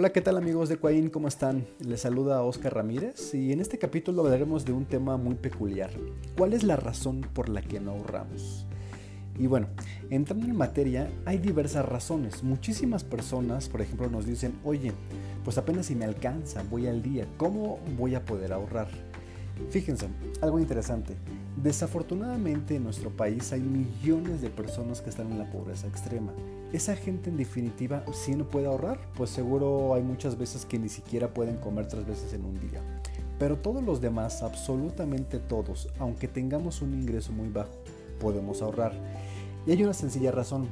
Hola, ¿qué tal amigos de Coain? ¿Cómo están? Les saluda Oscar Ramírez y en este capítulo hablaremos de un tema muy peculiar. ¿Cuál es la razón por la que no ahorramos? Y bueno, entrando en materia, hay diversas razones. Muchísimas personas, por ejemplo, nos dicen, oye, pues apenas si me alcanza, voy al día, ¿cómo voy a poder ahorrar? Fíjense, algo interesante. Desafortunadamente en nuestro país hay millones de personas que están en la pobreza extrema. Esa gente en definitiva, si no puede ahorrar, pues seguro hay muchas veces que ni siquiera pueden comer tres veces en un día. Pero todos los demás, absolutamente todos, aunque tengamos un ingreso muy bajo, podemos ahorrar. Y hay una sencilla razón.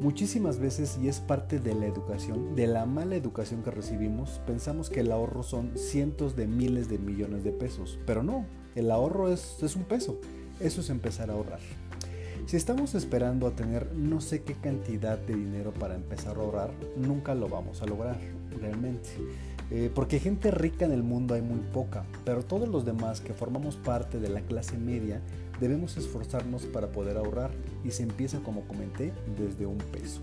Muchísimas veces, y es parte de la educación, de la mala educación que recibimos, pensamos que el ahorro son cientos de miles de millones de pesos. Pero no, el ahorro es, es un peso. Eso es empezar a ahorrar. Si estamos esperando a tener no sé qué cantidad de dinero para empezar a ahorrar, nunca lo vamos a lograr, realmente. Eh, porque gente rica en el mundo hay muy poca, pero todos los demás que formamos parte de la clase media debemos esforzarnos para poder ahorrar y se empieza, como comenté, desde un peso.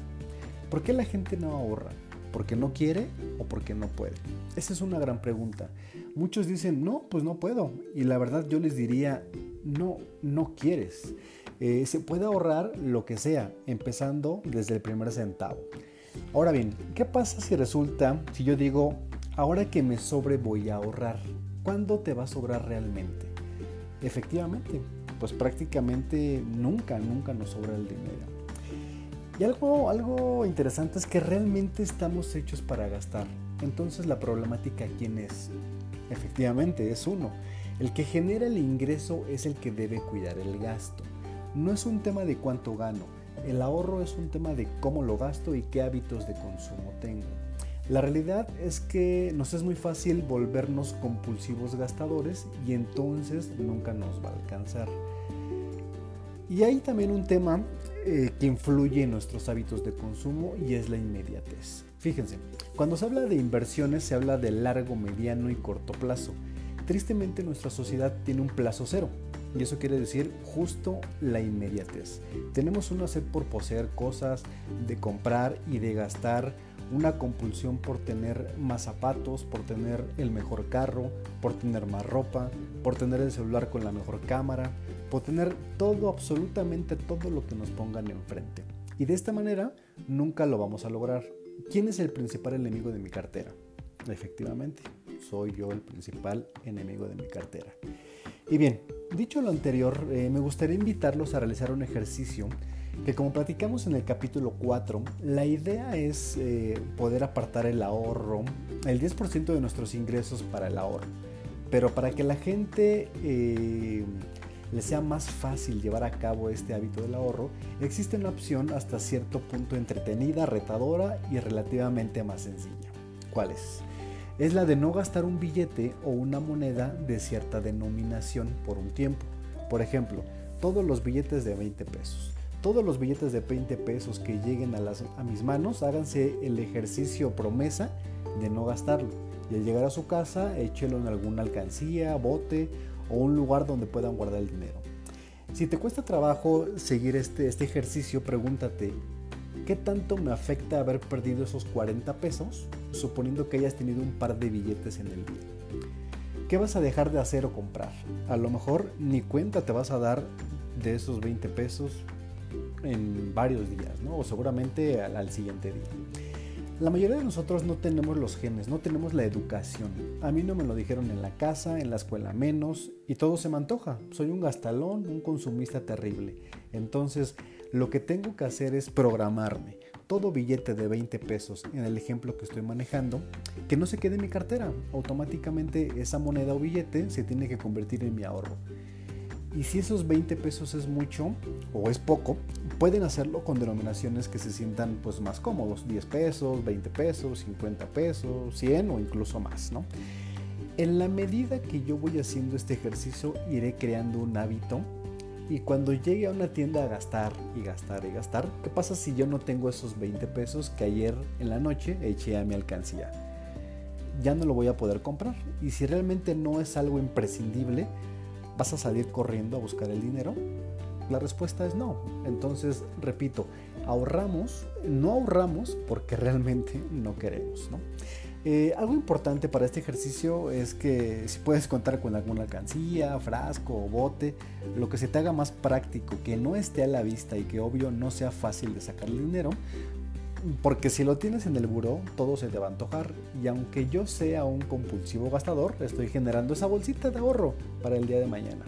¿Por qué la gente no ahorra? ¿Porque no quiere o porque no puede? Esa es una gran pregunta. Muchos dicen, no, pues no puedo. Y la verdad yo les diría, no, no quieres. Eh, se puede ahorrar lo que sea, empezando desde el primer centavo. Ahora bien, ¿qué pasa si resulta, si yo digo, ahora que me sobre voy a ahorrar? ¿Cuándo te va a sobrar realmente? Efectivamente, pues prácticamente nunca, nunca nos sobra el dinero. Y algo, algo interesante es que realmente estamos hechos para gastar. Entonces la problemática, ¿quién es? Efectivamente, es uno. El que genera el ingreso es el que debe cuidar el gasto. No es un tema de cuánto gano, el ahorro es un tema de cómo lo gasto y qué hábitos de consumo tengo. La realidad es que nos es muy fácil volvernos compulsivos gastadores y entonces nunca nos va a alcanzar. Y hay también un tema eh, que influye en nuestros hábitos de consumo y es la inmediatez. Fíjense, cuando se habla de inversiones se habla de largo, mediano y corto plazo. Tristemente nuestra sociedad tiene un plazo cero y eso quiere decir justo la inmediatez. Tenemos una sed por poseer cosas, de comprar y de gastar, una compulsión por tener más zapatos, por tener el mejor carro, por tener más ropa, por tener el celular con la mejor cámara, por tener todo, absolutamente todo lo que nos pongan enfrente. Y de esta manera nunca lo vamos a lograr. ¿Quién es el principal enemigo de mi cartera? Efectivamente, soy yo el principal enemigo de mi cartera. Y bien, dicho lo anterior, eh, me gustaría invitarlos a realizar un ejercicio que como platicamos en el capítulo 4, la idea es eh, poder apartar el ahorro, el 10% de nuestros ingresos para el ahorro. Pero para que la gente eh, le sea más fácil llevar a cabo este hábito del ahorro, existe una opción hasta cierto punto entretenida, retadora y relativamente más sencilla. ¿Cuál es? Es la de no gastar un billete o una moneda de cierta denominación por un tiempo. Por ejemplo, todos los billetes de 20 pesos. Todos los billetes de 20 pesos que lleguen a, mis manos, háganse el ejercicio promesa de no gastarlo. Y al llegar a su casa, échelo en alguna alcancía, bote o un lugar donde puedan guardar el dinero. Si te cuesta trabajo seguir este, este ejercicio, pregúntate, ¿qué tanto me afecta haber perdido esos 40 pesos, suponiendo que hayas tenido un par de billetes en el día? ¿Qué vas a dejar de hacer o comprar? A lo mejor ni cuenta te vas a dar de esos 20 pesos en varios días, ¿no? O seguramente al, al siguiente día. La mayoría de nosotros no tenemos los genes, no tenemos la educación. A mí no me lo dijeron en la casa, en la escuela menos, y todo se me antoja. Soy un gastalón, un consumista terrible. Entonces, lo que tengo que hacer es programarme. Todo billete de 20 pesos, en el ejemplo que estoy manejando, que no se quede en mi cartera. Automáticamente esa moneda o billete se tiene que convertir en mi ahorro. Y si esos 20 pesos es mucho o es poco, pueden hacerlo con denominaciones que se sientan pues más cómodos, 10 pesos, 20 pesos, 50 pesos, 100 o incluso más, ¿no? En la medida que yo voy haciendo este ejercicio, iré creando un hábito y cuando llegue a una tienda a gastar y gastar y gastar, ¿qué pasa si yo no tengo esos 20 pesos que ayer en la noche eché a mi alcancía? Ya no lo voy a poder comprar. Y si realmente no es algo imprescindible, ¿Vas a salir corriendo a buscar el dinero? La respuesta es no. Entonces, repito, ahorramos, no ahorramos porque realmente no queremos. ¿no? Eh, algo importante para este ejercicio es que si puedes contar con alguna alcancía, frasco o bote, lo que se te haga más práctico, que no esté a la vista y que obvio no sea fácil de sacar el dinero, porque si lo tienes en el buró, todo se te va a antojar. Y aunque yo sea un compulsivo gastador, estoy generando esa bolsita de ahorro para el día de mañana.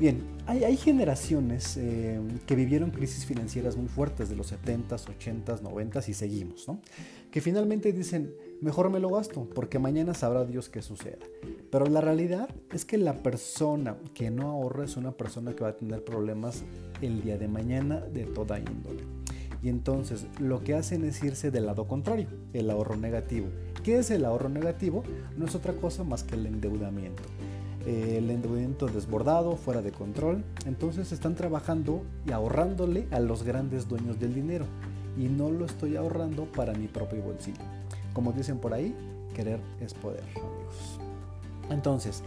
Bien, hay, generaciones eh, que vivieron crisis financieras muy fuertes de los 70s, 80s, 90s y seguimos, ¿no? Que finalmente dicen, mejor me lo gasto, porque mañana sabrá Dios qué suceda. Pero la realidad es que la persona que no ahorra es una persona que va a tener problemas el día de mañana de toda índole. Y entonces lo que hacen es irse del lado contrario, el ahorro negativo. ¿Qué es el ahorro negativo? No es otra cosa más que el endeudamiento. Eh, el endeudamiento desbordado, fuera de control. Entonces están trabajando y ahorrándole a los grandes dueños del dinero. Y no lo estoy ahorrando para mi propio bolsillo. Como dicen por ahí, querer es poder, amigos. Entonces,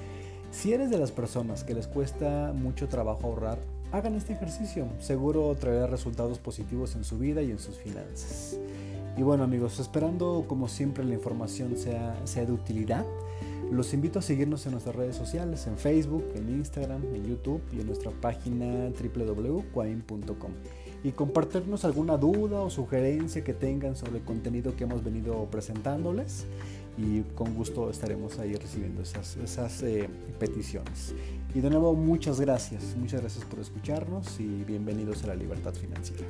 si eres de las personas que les cuesta mucho trabajo ahorrar, hagan este ejercicio. Seguro traerá resultados positivos en su vida y en sus finanzas. Y bueno amigos, esperando como siempre la información sea, sea de utilidad, los invito a seguirnos en nuestras redes sociales, en Facebook, en Instagram, en YouTube y en nuestra página www.quain.com. Y compartirnos alguna duda o sugerencia que tengan sobre el contenido que hemos venido presentándoles. Y con gusto estaremos ahí recibiendo esas, esas eh, peticiones. Y de nuevo, muchas gracias. Muchas gracias por escucharnos y bienvenidos a la libertad financiera.